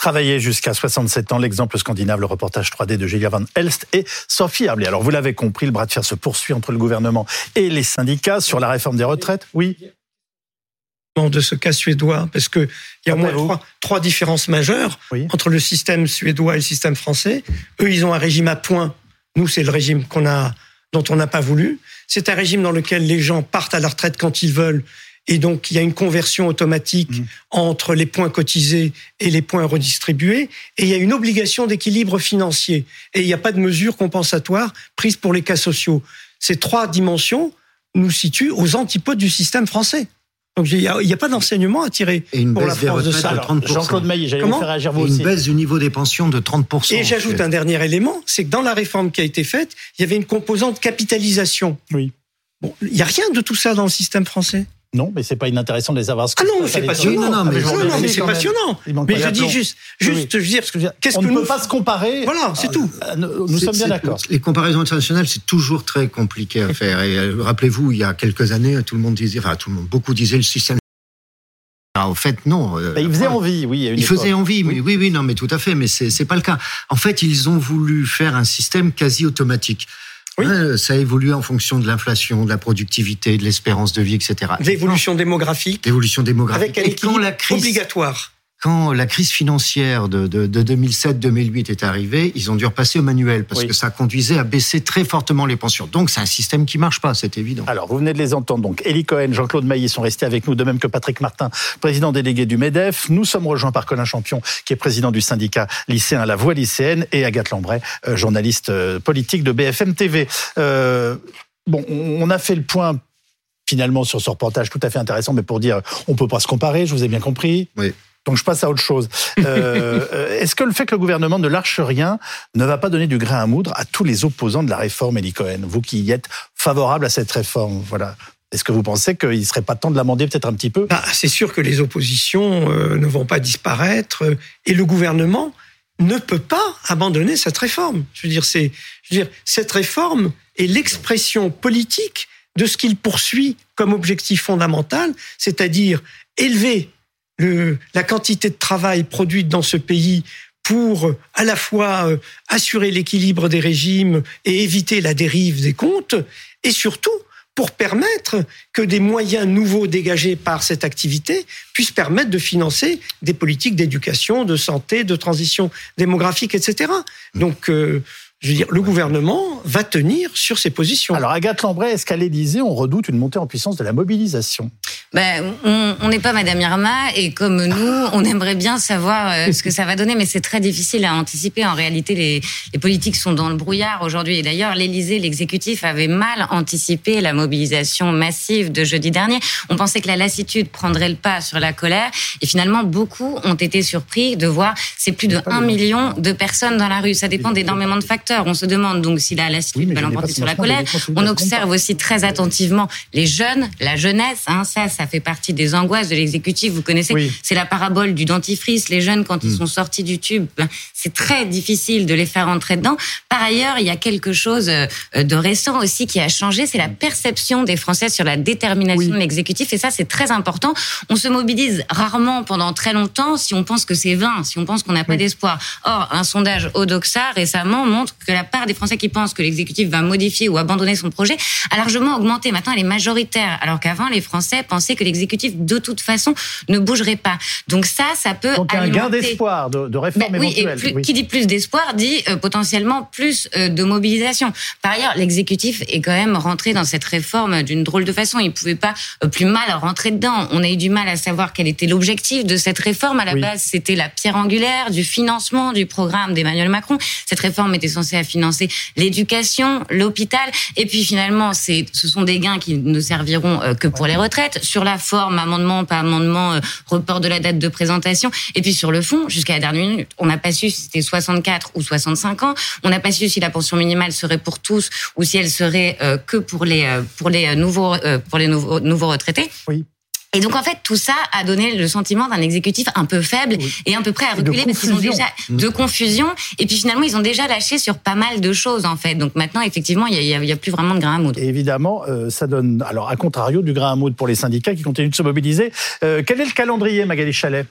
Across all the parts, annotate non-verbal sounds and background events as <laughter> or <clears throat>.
travailler jusqu'à 67 ans. L'exemple scandinave, le reportage 3D de Julia Van Elst et Sophie Ablé. Alors vous l'avez compris, le bras de fer se poursuit entre le gouvernement et les syndicats sur la réforme des retraites. Oui de ce cas suédois, parce qu'il y a au moins trois, différences majeures entre le système suédois et le système français. Eux, ils ont un régime à points. Nous, c'est le régime qu'on a, dont on n'a pas voulu. C'est un régime dans lequel les gens partent à la retraite quand ils veulent. Et donc, il y a une conversion automatique mmh. entre les points cotisés et les points redistribués. Et il y a une obligation d'équilibre financier. Et il n'y a pas de mesures compensatoires prises pour les cas sociaux. Ces trois dimensions nous situent aux antipodes du système français. Donc il n'y a, pas d'enseignement à tirer pour la France de ça. Jean-Claude Maillet, j'allais vous faire réagir vous. Une baisse du niveau des pensions de 30%. Et j'ajoute un dernier élément, c'est que dans la réforme qui a été faite, il y avait une composante capitalisation. Oui. Bon, il n'y a rien de tout ça dans le système français. Non, mais c'est pas inintéressant de les avoir. Ah non, c'est passionnant. Non, non, mais, non, mais c'est passionnant. Mais je dis juste, juste, je veux dire, qu'est-ce que on ne peut pas se comparer. Voilà, c'est tout. Euh, nous, sommes bien d'accord. Les comparaisons internationales, c'est toujours très compliqué à <laughs> faire. Et euh, rappelez-vous, il y a quelques années, tout le monde disait, enfin, tout le monde, beaucoup disaient le système ah, en fait, non. Euh, il faisait envie, oui. il faisait envie, oui. oui, oui, non, mais tout à fait, mais c'est pas le cas. En fait, ils ont voulu faire un système quasi automatique. Oui. ça évolue en fonction de l'inflation, de la productivité, de l'espérance de vie, etc. L'évolution démographique. L'évolution démographique. Avec un la crise, obligatoire quand la crise financière de, 2007-2008 est arrivée, ils ont dû repasser au manuel parce que ça conduisait à baisser très fortement les pensions. Donc c'est un système qui marche pas, c'est évident. Alors vous venez de les entendre. Donc Elie Cohen, Jean-Claude Maillet sont restés avec nous, de même que Patrick Martin, président délégué du Medef. Nous sommes rejoints par Colin Champion, qui est président du syndicat lycéen La Voix lycéenne, et Agathe Lambray, euh, journaliste euh, politique de BFM TV. Euh, bon, on a fait le point finalement sur ce reportage tout à fait intéressant, mais pour dire on peut pas se comparer, je vous ai bien compris. Oui. Donc je passe à autre chose. Euh, <laughs> euh, est-ce que le fait que le gouvernement ne lâche rien ne va pas donner du grain à moudre à tous les opposants de la réforme Elie Cohen? Vous qui y êtes favorable à cette réforme, voilà. Est-ce que vous pensez qu'il ne serait pas temps de l'amender peut-être un petit peu? Bah, C'est sûr que les oppositions euh, ne vont pas disparaître et le gouvernement ne peut pas abandonner cette réforme. Je veux dire, c'est, je veux dire, cette réforme est l'expression politique de ce qu'il poursuit comme objectif fondamental, c'est-à-dire élever la quantité de travail produite dans ce pays pour à la fois euh, assurer l'équilibre des régimes et éviter la dérive des comptes, et surtout pour permettre que des moyens nouveaux dégagés par cette activité puissent permettre de financer des politiques d'éducation, de santé, de transition démographique, etc. Donc, euh, je veux dire, le gouvernement va tenir sur ses positions. Alors, Agathe Lambray, est-ce qu'à l'Élysée, on redoute une montée en puissance de la mobilisation? Ben, On n'est pas Madame Irma, et comme nous, on aimerait bien savoir euh, ce que ça va donner, mais c'est très difficile à anticiper. En réalité, les, les politiques sont dans le brouillard aujourd'hui. Et d'ailleurs, l'Élysée, l'exécutif avait mal anticipé la mobilisation massive de jeudi dernier. On pensait que la lassitude prendrait le pas sur la colère, et finalement, beaucoup ont été surpris de voir c'est plus de 1 million de personnes dans la rue. Ça dépend d'énormément de facteurs. On se demande donc si la lassitude va l'emporter sur la colère. On observe aussi très attentivement les jeunes, la jeunesse. Hein, ça, ça fait partie des angoisses de l'exécutif. Vous connaissez, c'est la parabole du dentifrice. Les jeunes, quand ils mm. sont sortis du tube, ben, c'est très difficile de les faire entrer dedans. Par ailleurs, il y a quelque chose euh, de récent aussi qui a changé, c'est la perception des Français sur la détermination de l'exécutif. Et ça, c'est très important. On se mobilise rarement pendant très longtemps si on pense que c'est vain, si on pense qu'on n'a pas d'espoir. Or, un sondage Odoxa récemment montre que la part des Français qui pensent que l'exécutif va modifier ou abandonner son projet a largement augmenté. Maintenant, elle est majoritaire, alors qu'avant, les Français pensaient que l'exécutif, de toute façon, ne bougerait pas. Donc ça, ça peut Donc un gain d'espoir, de, de réforme ben, éventuelle. Oui, qui dit plus d'espoir dit euh, potentiellement plus euh, de mobilisation. Par ailleurs, l'exécutif est quand même rentré dans cette réforme d'une drôle de façon. Il pouvait pas euh, plus mal rentrer dedans. On a eu du mal à savoir quel était l'objectif de cette réforme. À la base, c'était la pierre angulaire du financement du programme d'Emmanuel Macron. Cette réforme était censée à financer l'éducation, l'hôpital, et puis finalement, c'est, ce sont des gains qui ne serviront que pour les retraites. Sur la forme, amendement, pas amendement, report de la date de présentation, et puis sur le fond, jusqu'à la dernière minute, on n'a pas su si c'était 64 ou 65 ans, on n'a pas su si la pension minimale serait pour tous ou si elle serait euh, que pour les pour les nouveaux pour les nouveaux nouveaux retraités. Oui. Et donc en fait tout ça a donné le sentiment d'un exécutif un peu faible et un peu prêt à reculer parce qu'ils ont déjà mmh. de confusion et puis finalement ils ont déjà lâché sur pas mal de choses en fait. Donc maintenant effectivement il y a, y a, plus vraiment de grain à moudre. Et évidemment euh, ça donne alors à contrario du grain à moudre pour les syndicats qui continuent de se mobiliser. Euh, quel est le calendrier Magali Chalet?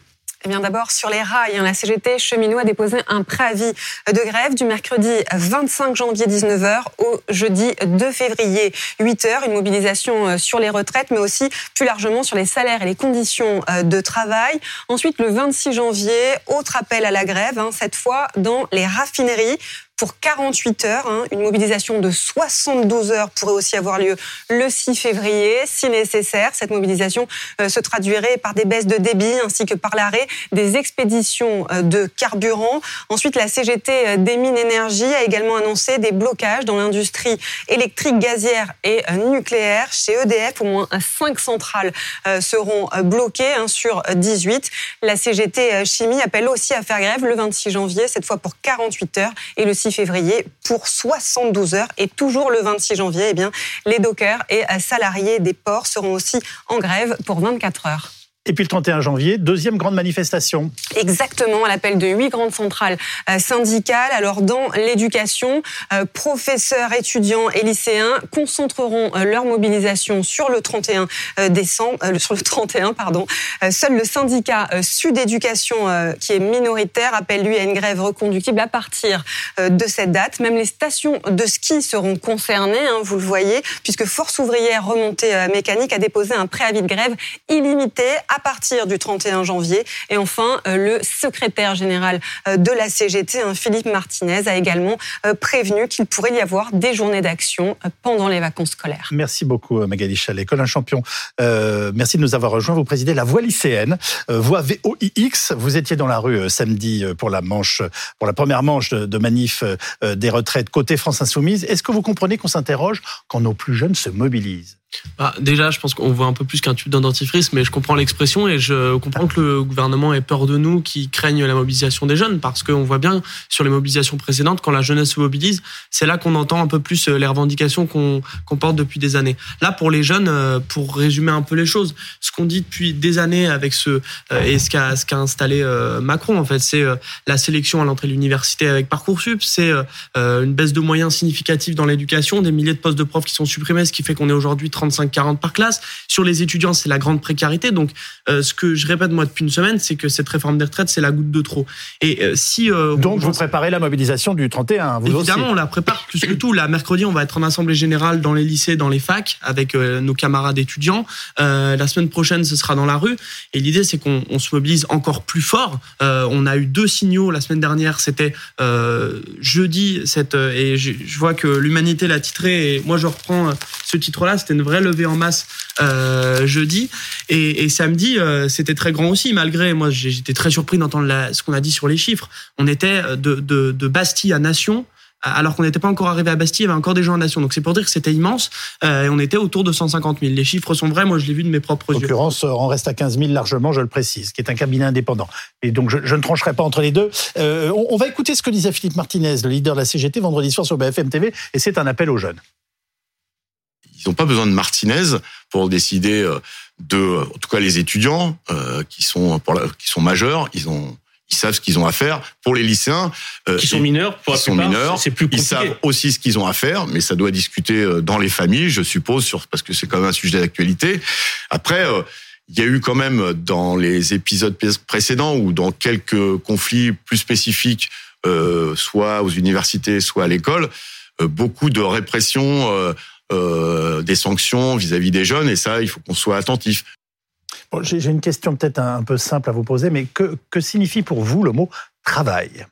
Eh bien, d'abord, sur les rails, hein, la CGT cheminot a déposé un préavis de grève du mercredi 25 janvier 19h au jeudi 2 février 8h. Une mobilisation euh, sur les retraites, mais aussi plus largement sur les salaires et les conditions euh, de travail. Ensuite, le 26 janvier, autre appel à la grève, hein, cette fois dans les raffineries pour 48 heures. Hein. Une mobilisation de 72 heures pourrait aussi avoir lieu le 6 février, si nécessaire. Cette mobilisation euh, se traduirait par des baisses de débit ainsi que par l'arrêt des expéditions euh, de carburant. Ensuite, la CGT euh, des mines énergie a également annoncé des blocages dans l'industrie électrique, gazière et nucléaire. Chez EDF, au moins 5 centrales seront bloquées hein, sur 18. La CGT Chimie appelle aussi à faire grève le 26 janvier, cette fois pour 48 heures, et le 6 février pour 72 heures. Et toujours le 26 janvier, eh bien, les dockers et salariés des ports seront aussi en grève pour 24 heures. Et puis le 31 janvier, deuxième grande manifestation. Exactement, à l'appel de huit grandes centrales euh, syndicales. Alors dans l'éducation, euh, professeurs, étudiants et lycéens concentreront euh, leur mobilisation sur le 31 décembre, sur le 31 pardon. Seul le syndicat Sud Éducation, qui est minoritaire, appelle lui à une grève reconductible à partir de cette date. Même les stations de ski seront concernées, hein, vous le voyez, puisque Force ouvrière remontée mécanique a déposé un préavis de grève illimité à partir du 31 janvier. Et enfin, euh, le secrétaire général euh, de la CGT, hein, Philippe Martinez, a également euh, prévenu qu'il pourrait y avoir des journées d'action pendant les vacances scolaires. Merci beaucoup Magali Chalet. Colin Champion, merci de nous avoir rejoints. Vous présidez la Voix lycéenne, Voix VOIX. Vous étiez dans la rue samedi pour la manche, pour la première manche de, de manif des retraites côté France Insoumise. Est-ce que vous comprenez qu'on s'interroge quand nos plus jeunes se mobilisent? Bah, déjà, je pense qu'on voit un peu plus qu'un tube d'un dentifrice, mais je comprends l'expression et je comprends que le gouvernement ait peur de nous qui craignent la mobilisation des jeunes, parce qu'on voit bien sur les mobilisations précédentes, quand la jeunesse se mobilise, c'est là qu'on entend un peu plus euh, les revendications qu'on porte depuis des années. Là, pour les jeunes, euh, pour résumer un peu les choses, ce qu'on dit depuis des années avec ce euh, et ce qu'a installé Macron, en fait, c'est la sélection à l'entrée de l'université avec parcoursup, c'est une baisse de moyens significative dans l'éducation, des milliers de postes de profs qui sont supprimés, ce qui fait qu'on est aujourd'hui 35-40 par classe. Sur les étudiants, c'est la grande précarité. Donc, euh, ce que je répète moi depuis une semaine, c'est que cette réforme des retraites, c'est la goutte de trop. Et euh, si euh, donc vous préparez la mobilisation du 31, vous évidemment, on la prépare plus que tout. La mercredi, on va être en assemblée générale dans les lycées, dans les facs, avec nos camarades étudiants. la semaine prochaine, ce sera dans la rue. Et l'idée, c'est qu'on se mobilise encore plus fort. on a eu deux signaux la semaine dernière. C'était jeudi, cette et je, je vois que l'humanité l'a titré. Et moi, je reprends ce titre-là. C'était une vraie levée en masse euh, jeudi et, et samedi euh, c'était très grand aussi malgré moi j'étais très surpris d'entendre ce qu'on a dit sur les chiffres on était de, de, de Bastille à Nation alors qu'on n'était pas encore arrivé à Bastille, il y avait encore des gens à Nation. Donc c'est pour dire que c'était immense. Euh, et on était autour de 150 000. Les chiffres sont vrais, moi je l'ai vu de mes propres yeux. En l'occurrence, on reste à 15 000 largement, je le précise, qui est un cabinet indépendant. Et donc je, je ne trancherai pas entre les deux. Euh, on, on, va écouter ce que disait Philippe Martinez, le leader de la CGT, vendredi soir sur BFM TV, et c'est un appel aux jeunes. Ils n'ont pas besoin de Martinez pour décider euh, de, en tout cas les étudiants euh, qui sont pour la, qui sont majeurs, ils ont ils savent ce qu'ils ont à faire. Pour les lycéens, euh, qui sont mineurs, pour sont mineurs, c'est plus compliqué. Ils savent aussi ce qu'ils ont à faire, mais ça doit discuter euh, dans les familles, je suppose, sur parce que c'est quand même un sujet d'actualité. Après. il y a eu quand même dans les épisodes précédents ou dans quelques conflits plus spécifiques, euh, soit aux universités, soit à l'école, beaucoup de répression euh, des sanctions vis-à-vis des jeunes, et ça, il faut qu'on soit attentif. J'ai une question peut-être un peu simple à vous poser, mais que, que signifie pour vous le mot travail?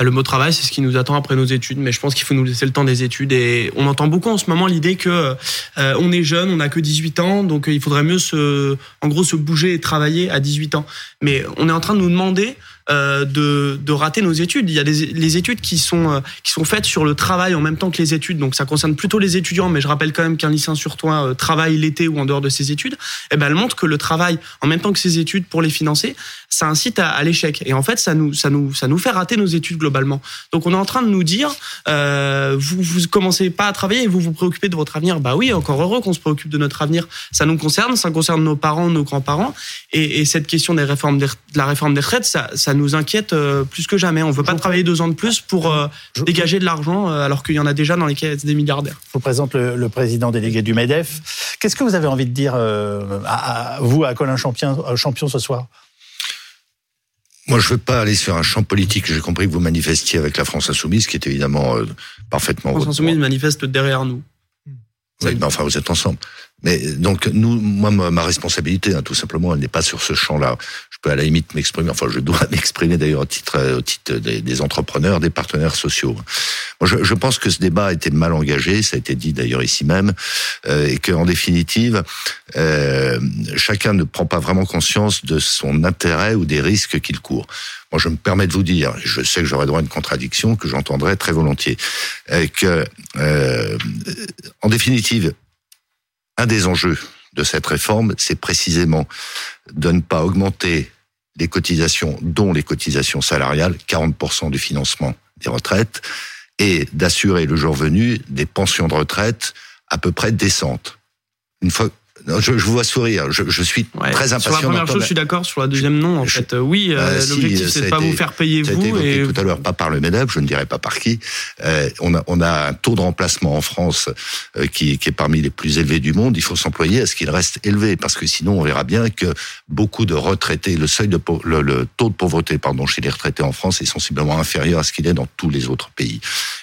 Le mot travail, c'est ce qui nous attend après nos études, mais je pense qu'il faut nous laisser le temps des études. Et on entend beaucoup en ce moment l'idée que euh, on est jeune, on n'a que 18 ans, donc il faudrait mieux se, en gros, se bouger et travailler à 18 ans. Mais on est en train de nous demander euh, de, de, rater nos études. Il y a des les études qui sont euh, qui sont faites sur le travail en même temps que les études, donc ça concerne plutôt les étudiants. Mais je rappelle quand même qu'un lycéen sur toi euh, travaille l'été ou en dehors de ses études. Et eh ben, elle montre que le travail en même temps que ses études pour les financer, ça incite à, l'échec. Et en fait, ça nous ça nous ça nous fait rater nos études globalement. Donc on est en train de nous dire, vous vous commencez pas à travailler et vous vous préoccupez de votre avenir. Bah oui, encore heureux qu'on se préoccupe de notre avenir. Ça nous concerne, ça concerne nos parents, nos grands-parents. Et, et cette question des réformes de la réforme des retraites, ça, ça nous inquiète euh, plus que jamais. On veut pas travailler deux ans de plus pour euh, dégager de l'argent euh, alors qu'il y en a déjà dans les caisses des milliardaires. Je vous présente le, président délégué du MEDEF. Qu'est-ce que vous avez envie de dire à, vous, à Colin Champion, Champion ce soir? Moi, je ne veux pas aller sur un champ politique. J'ai compris que vous manifestiez avec la France Insoumise, qui est évidemment euh, parfaitement. La France Insoumise manifeste derrière nous. Oui, mais enfin, vous êtes ensemble. Mais donc, nous, moi, ma responsabilité, hein, tout simplement, elle n'est pas sur ce champ-là. Je peux à la limite m'exprimer, enfin, je dois <laughs> m'exprimer d'ailleurs au titre, au titre des, entrepreneurs, des partenaires sociaux. Moi, je, je, pense que ce débat a été mal engagé, ça a été dit d'ailleurs ici même, euh, et qu'en définitive, euh, chacun ne prend pas vraiment conscience de son intérêt ou des risques qu'il court. Moi, je me permets de vous dire, je sais que j'aurai droit à une contradiction que j'entendrai très volontiers, euh, que, euh, en définitive, un des enjeux de cette réforme, c'est précisément de ne pas augmenter les cotisations, dont les cotisations salariales, 40% du financement des retraites, et d'assurer le jour venu des pensions de retraite à peu près décentes. Je, je, vous vois sourire. Je, je suis très impatient. Sur la première chose, je suis d'accord. Sur la deuxième, non. En fait, euh, oui. Euh, bah, L'objectif, c'est de pas vous faire payer ça vous. A été évoqué et... tout à l'heure, pas par le Medef, je ne dirais pas par qui. Euh, on a on a un taux de remplacement en France euh, qui, qui est parmi les plus élevés du monde. Il faut s'employer à ce qu'il reste élevé, parce que sinon, on verra bien que beaucoup de retraités, le seuil de le, le taux de pauvreté, pardon, chez les retraités en France est sensiblement inférieur à ce qu'il est dans tous les autres pays.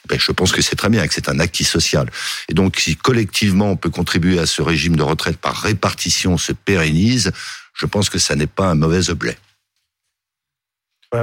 Ben, je pense que c'est très bien, que c'est un acquis social. Et donc, si collectivement on peut contribuer à ce régime de retraite par répartition se pérennise, je pense que ça n'est pas un mauvais objet.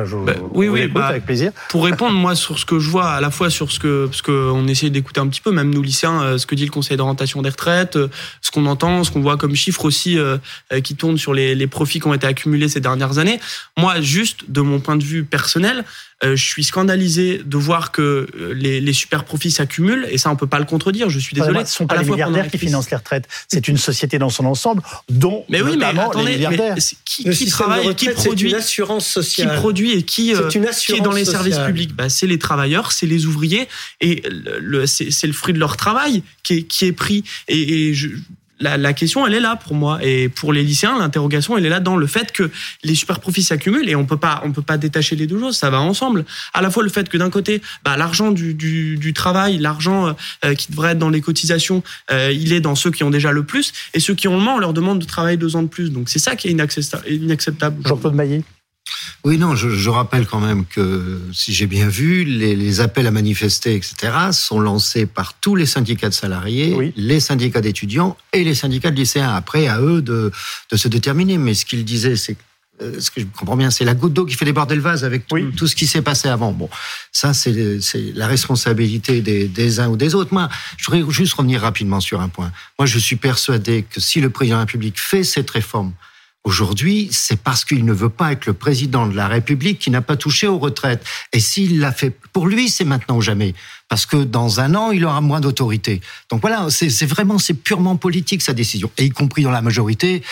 Je, bah, oui, oui, bah, avec plaisir. Pour répondre, moi, sur ce que je vois, à la fois sur ce que, parce qu'on essaie d'écouter un petit peu, même nous lycéens, euh, ce que dit le Conseil d'orientation des retraites, euh, ce qu'on entend, ce qu'on voit comme chiffres aussi euh, qui tournent sur les, les profits qui ont été accumulés ces dernières années. Moi, juste de mon point de vue personnel, je suis scandalisé de voir que les, les super profits s'accumulent et ça on peut pas le contredire. Je suis désolé. Ce ne sont pas les milliardaires qui financent les retraites. C'est une société dans son ensemble, dont mais oui, mais attendez, les milliardaires. Mais qui, qui travaille, qui produit, une assurance sociale. qui produit et qui, euh, qui est dans les services publics. Bah, c'est les travailleurs, c'est les ouvriers et le, le c'est le fruit de leur travail qui est, qui est pris. Et, et je, la, la, question, elle est là pour moi. Et pour les lycéens, l'interrogation, elle est là dans le fait que les super profits s'accumulent et on peut pas, on peut pas détacher les deux choses. Ça va ensemble. À la fois le fait que d'un côté, bah, l'argent du, du, du, travail, l'argent euh, qui devrait être dans les cotisations, euh, il est dans ceux qui ont déjà le plus et ceux qui ont le moins, on leur demande de travailler deux ans de plus. Donc c'est ça qui est inacceptable. Jean-Claude Maillet. Oui, non, je, je, rappelle quand même que, si j'ai bien vu, les, les, appels à manifester, etc., sont lancés par tous les syndicats de salariés, oui. les syndicats d'étudiants et les syndicats de lycéens. Après, à eux de, de se déterminer. Mais ce qu'il disait, c'est euh, ce que je comprends bien, c'est la goutte d'eau qui fait déborder le vase avec oui. tout, ce qui s'est passé avant. Bon, ça, c'est la responsabilité des, des, uns ou des autres. Moi, je voudrais juste revenir rapidement sur un point. Moi, je suis persuadé que si le président de la République fait cette réforme, Aujourd'hui, c'est parce qu'il ne veut pas être le président de la République qui n'a pas touché aux retraites. Et s'il l'a fait, pour lui, c'est maintenant ou jamais. Parce que dans un an, il aura moins d'autorité. Donc voilà, c'est vraiment, c'est purement politique sa décision. Et y compris dans la majorité,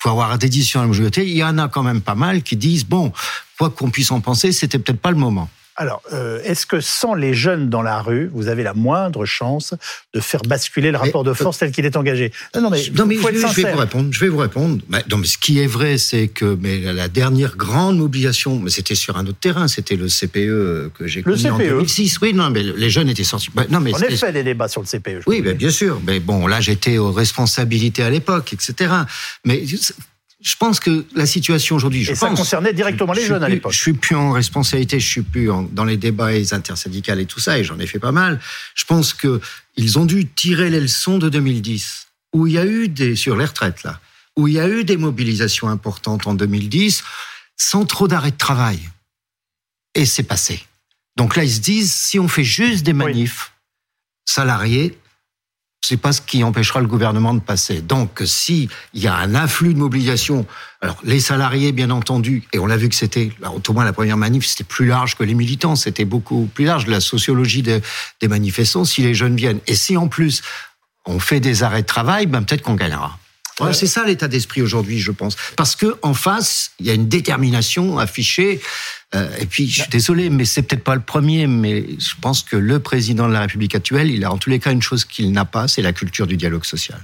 pour avoir des décisions à la majorité, il y en a quand même pas mal qui disent, bon, quoi qu'on puisse en penser, c'était peut-être pas le moment. Alors, euh, est-ce que sans les jeunes dans la rue, vous avez la moindre chance de faire basculer le rapport mais, de force tel qu'il est engagé? Non, non, mais, non, mais je, je, vais vous répondre. Je vais vous répondre. Mais, non, mais ce qui est vrai, c'est que mais la dernière grande mobilisation, mais c'était sur un autre terrain, c'était le CPE que j'ai connu CPE. en 2006. Oui, non, mais les jeunes étaient sortis. non, mais On a fait des débats sur le CPE. Oui, bien sûr. Mais bon, là, j'étais aux responsabilités à l'époque, etc. Mais je pense que la situation aujourd'hui, je et pense, ça concernait directement les jeunes plus, à l'époque. Je suis plus en responsabilité, je suis plus en, dans les débats intersyndicales et tout ça, et j'en ai fait pas mal. Je pense que ils ont dû tirer les leçons de 2010, où il y a eu des sur les retraites là, où il y a eu des mobilisations importantes en 2010, sans trop d'arrêt de travail, et c'est passé. Donc là, ils se disent, si on fait juste des manifs oui. salariés, c'est pas ce qui empêchera le gouvernement de passer. Donc, si il y a un afflux de mobilisation, alors les salariés, bien entendu, et on l'a vu que c'était, au moins la première manif, c'était plus large que les militants, c'était beaucoup plus large, la sociologie des, des, manifestants, si les jeunes viennent. Et si en plus, on fait des arrêts de travail, ben peut-être qu'on gagnera. Voilà, c'est ça l'état d'esprit aujourd'hui, je pense. Parce que en face, il y a une détermination affichée. Euh, et puis, je suis désolé, mais c'est peut-être pas le premier, mais je pense que le président de la République actuelle, il a en tous les cas une chose qu'il n'a pas, c'est la culture du dialogue social.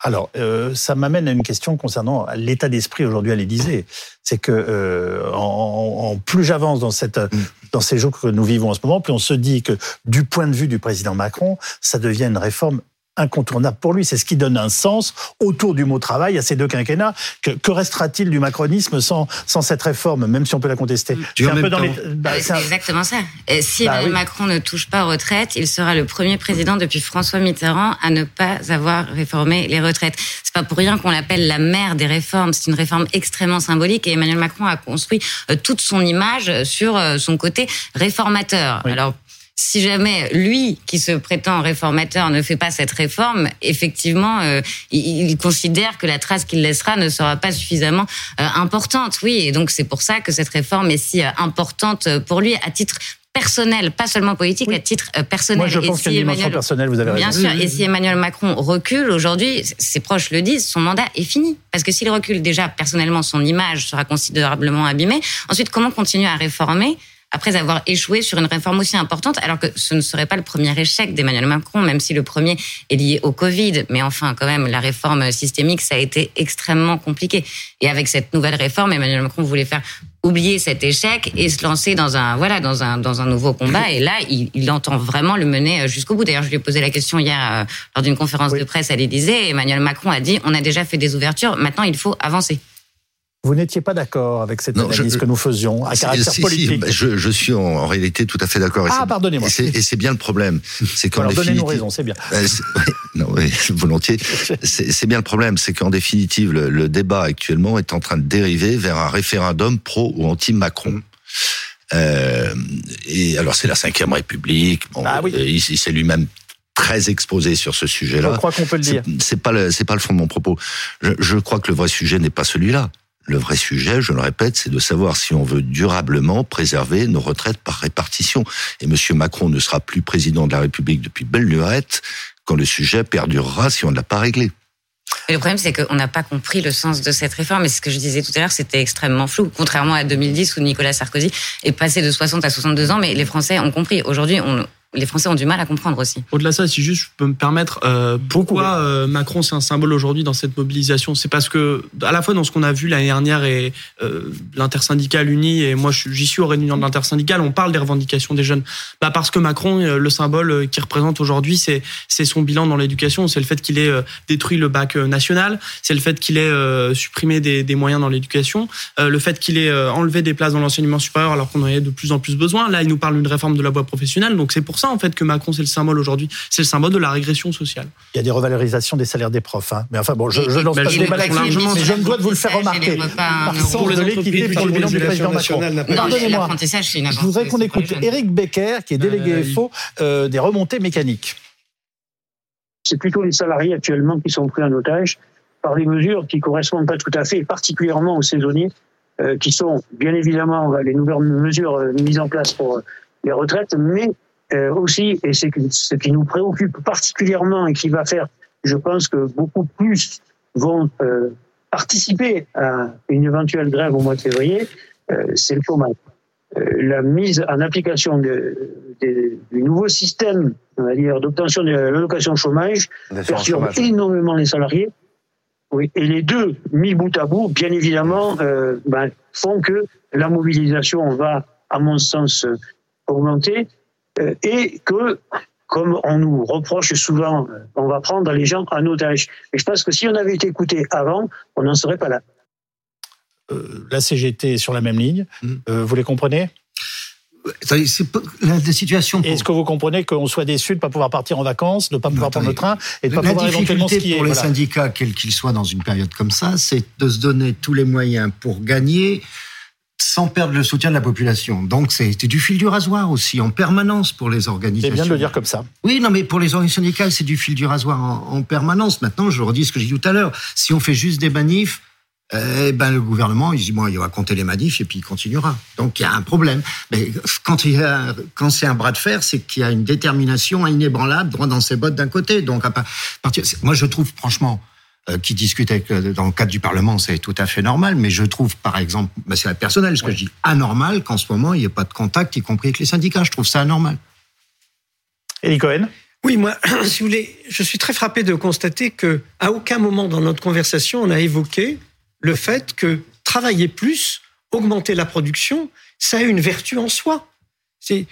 Alors, euh, ça m'amène à une question concernant l'état d'esprit aujourd'hui à l'Élysée. C'est que euh, en, en, plus j'avance dans cette mm. dans ces jours que nous vivons en ce moment, plus on se dit que du point de vue du président Macron, ça devient une réforme incontournable pour lui. C'est ce qui donne un sens autour du mot travail à ces deux quinquennats. Que, que restera-t-il du macronisme sans, sans cette réforme, même si on peut la contester? C'est un peu dans les... bah, c'est exactement ça. Et si bah, Macron ne touche pas aux retraites, il sera le premier président depuis François Mitterrand à ne pas avoir réformé les retraites. C'est pas pour rien qu'on l'appelle la mère des réformes. C'est une réforme extrêmement symbolique et Emmanuel Macron a construit euh, toute son image sur euh, son côté réformateur. Alors si jamais lui, qui se prétend réformateur, ne fait pas cette réforme, effectivement, euh, il, considère que la trace qu'il laissera ne sera pas suffisamment euh, importante. Oui, et donc c'est pour ça que cette réforme est si euh, importante pour lui à titre personnel, pas seulement politique, à titre personnel. Moi, je pense qu'il y a une dimension personnelle, vous avez Bien sûr, et si Emmanuel Macron recule aujourd'hui, ses proches le disent, son mandat est fini. Parce que s'il recule déjà personnellement, son image sera considérablement abîmée. Ensuite, comment continuer à réformer? Après avoir échoué sur une réforme aussi importante, alors que ce ne serait pas le premier échec d'Emmanuel Macron, même si le premier est lié au Covid. Mais enfin, quand même, la réforme systémique, ça a été extrêmement compliqué. Et avec cette nouvelle réforme, Emmanuel Macron voulait faire oublier cet échec et se lancer dans un voilà dans un dans un nouveau combat. Et là il, il entend vraiment le mener euh, jusqu'au bout. D'ailleurs je lui ai posé la question hier euh, lors d'une conférence de presse à l'Élysée. Emmanuel Macron a dit on a déjà fait des ouvertures maintenant il faut avancer vous n'étiez pas d'accord avec cette analyse que nous faisions à caractère politique je, je, suis en, réalité tout à fait d'accord. Ah, pardonnez-moi. Et c'est bien le problème. C'est qu'en Alors, donnez-nous raison, c'est bien. Euh, non, oui, <laughs> volontiers. C'est bien le problème, c'est qu'en définitive, le, débat actuellement est en train de dériver vers un référendum pro ou anti-Macron. Euh, et alors, c'est la Ve République. Bon, ah, oui. Euh, il, il s'est lui-même très exposé sur ce sujet-là. Je crois qu'on peut le dire. C'est pas le, c'est pas le fond de mon propos. Je, je crois que le vrai sujet n'est pas celui-là. Le vrai sujet, je le répète, c'est de savoir si on veut durablement préserver nos retraites par répartition. Et M. Macron ne sera plus président de la République depuis belle lurette quand le sujet perdurera si on ne l'a pas réglé. le problème, c'est qu'on n'a pas compris le sens de cette réforme. Et ce que je disais tout à l'heure, c'était extrêmement flou. Contrairement à 2010 où Nicolas Sarkozy est passé de 60 à 62 ans, mais les Français ont compris. Aujourd'hui, on, les Français ont du mal à comprendre aussi. Au-delà de ça, si juste je peux me permettre, euh, pourquoi euh, Macron c'est un symbole aujourd'hui dans cette mobilisation? C'est parce que à la fois dans ce qu'on a vu l'année dernière et euh, l'intersyndicale uni et moi j'y suis aux réunions de l'intersyndicale, on parle des revendications des jeunes. Bah parce que Macron, euh, le symbole qu'il représente aujourd'hui, c'est c'est son bilan dans l'éducation, c'est le fait qu'il ait détruit le bac national, c'est le fait qu'il ait supprimé des, des, moyens dans l'éducation, le fait qu'il ait enlevé des places dans l'enseignement supérieur alors qu'on en avait de plus en plus besoin. Là, il nous parle d'une réforme de la voie professionnelle, donc c'est pour ça en fait que Macron c'est le symbole aujourd'hui. C'est le symbole de la régression sociale. Il y a des revalorisations des salaires des profs, hein. mais enfin bon, je, je lance pas le débat mais je me dois de vous le faire remarquer. Par de l'équité pour le bilan du président Macron. Pardonnez-moi. Je voudrais qu'on écoute Eric Becker, qui est délégué ah, FO euh, des remontées mécaniques. C'est plutôt les salariés actuellement qui sont pris en otage par des mesures qui correspondent pas tout à fait, particulièrement aux saisonniers, euh, qui sont bien évidemment les nouvelles mesures euh, mises en place pour les retraites, mais euh, aussi, et c'est ce qui nous préoccupe particulièrement et qui va faire, je pense que beaucoup plus vont euh, participer à une éventuelle grève au mois de février, euh, c'est le chômage. la mise en application de, de, du nouveau système, d'obtention de l'allocation chômage perturbe énormément les salariés. Oui, et les deux mis bout à bout, bien évidemment, ben, font que la mobilisation va, à mon sens, augmenter euh, et que, comme on nous reproche souvent, euh, on va prendre les gens en otage. Et je pense que si on avait été écouté avant, on n'en serait pas là. Euh, la CGT est sur la même ligne. Mm. vous les comprenez? C'est la, situation. Est-ce que vous comprenez qu'on soit déçu de ne pas pouvoir partir en vacances, de ne pas pouvoir prendre le train et de ne pas pouvoir éventuellement skier Pour les syndicats, quels qu'ils soient dans une période comme ça, c'est de se donner tous les moyens pour gagner sans perdre le soutien de la population. Donc c'était du fil du rasoir aussi, en permanence pour les organisations. C'est bien de le dire comme ça. Oui, non, mais pour les organisations syndicales, c'est du fil du rasoir en, permanence. Maintenant, je redis ce que j'ai dit tout à l'heure. Si on fait juste des manifs, eh ben le gouvernement, il dit bon, il va compter les manifs et puis il continuera. Donc il y a un problème. Mais quand il quand c'est un bras de fer, c'est qu'il y a une détermination inébranlable droit dans ses bottes d'un côté. Donc à partir, moi je trouve franchement qui discutent avec, euh, dans le cadre du Parlement, c'est tout à fait normal. Mais je trouve, par exemple, bah c'est personnel, ce que je dis, anormal qu'en ce moment, il n'y ait pas de contact, y compris avec les syndicats. Je trouve ça anormal. Elie Cohen oui, moi, <clears throat> si vous voulez, je suis très frappé de constater que à aucun moment dans notre conversation on a évoqué le fait que travailler plus, augmenter la production, ça a une vertu en soi. C'est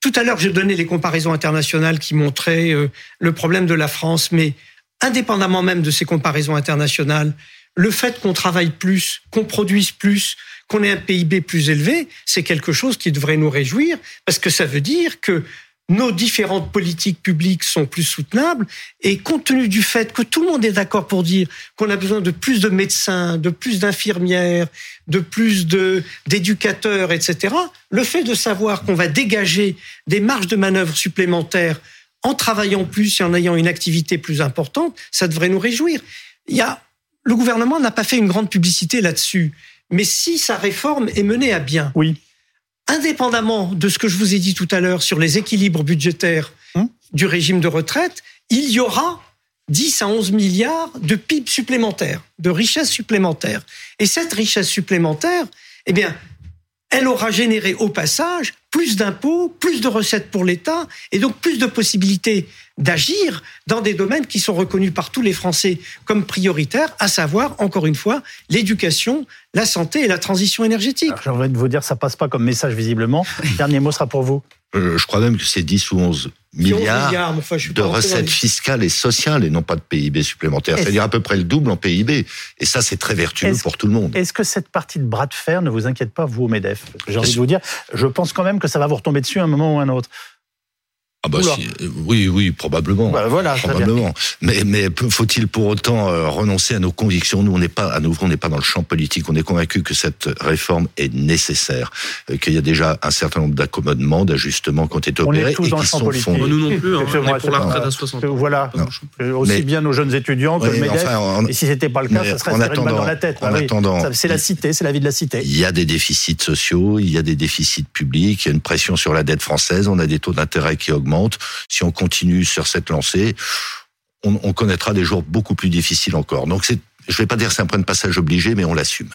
tout à l'heure, j'ai donné les comparaisons internationales qui montraient euh, le problème de la France, mais indépendamment même de ces comparaisons internationales, le fait qu'on travaille plus, qu'on produise plus, qu'on ait un PIB plus élevé, c'est quelque chose qui devrait nous réjouir, parce que ça veut dire que nos différentes politiques publiques sont plus soutenables et compte tenu du fait que tout le monde est d'accord pour dire qu'on a besoin de plus de médecins, de plus d'infirmières, de plus de d'éducateurs, etc. Le fait de savoir qu'on va dégager des marges de manœuvre supplémentaires en travaillant plus et en ayant une activité plus importante, ça devrait nous réjouir. Il y a le gouvernement n'a pas fait une grande publicité là-dessus, mais si sa réforme est menée à bien, oui indépendamment de ce que je vous ai dit tout à l'heure sur les équilibres budgétaires hum du régime de retraite, il y aura 10 à 11 milliards de PIB supplémentaires, de richesses supplémentaires. Et cette richesse supplémentaire, eh bien, elle aura généré au passage plus d'impôts, plus de recettes pour l'État et donc plus de possibilités d'agir dans des domaines qui sont reconnus par tous les Français comme prioritaires, à savoir, encore une fois, l'éducation, la santé et la transition énergétique. J'ai envie de vous dire, ça passe pas comme message visiblement. <laughs> Dernier mot sera pour vous. Euh, je crois même que c'est 10 ou 11 milliards, de recettes fiscales et sociales et non pas de PIB supplémentaire. C'est-à-dire à peu près le double en PIB. Et ça, c'est très vertueux pour tout le monde. Est-ce que cette partie de bras de fer ne vous inquiète pas, vous, au MEDEF? J'ai envie de vous dire, je pense quand même que ça va vous retomber dessus à un moment ou à un autre. Ah bah si, oui, oui, probablement. Bah voilà, probablement. Mais, mais faut-il pour autant euh, renoncer à nos convictions Nous, on n'est pas, à nouveau, on n'est pas dans le champ politique. On est convaincu que cette réforme est nécessaire, euh, qu'il y a déjà un certain nombre d'accommodements, d'ajustements qui ont été opérés et qui sont fondés. Nous non plus. Hein, on est pour la retraite à 60 ans. Voilà. Aussi bien nos jeunes étudiants que le MEDEF. et si c'était pas le cas, ça serait se tirer une dans la tête. En ah attendant, c'est la cité, c'est la vie de la cité. Il y a des déficits sociaux, il y a des déficits publics, il y a une pression sur la dette française, on a des taux d'intérêt qui augmentent. Si on on continue sur cette lancée, on, connaîtra des jours beaucoup plus difficiles encore. Donc je vais pas dire c'est un point de passage obligé, mais on l'assume.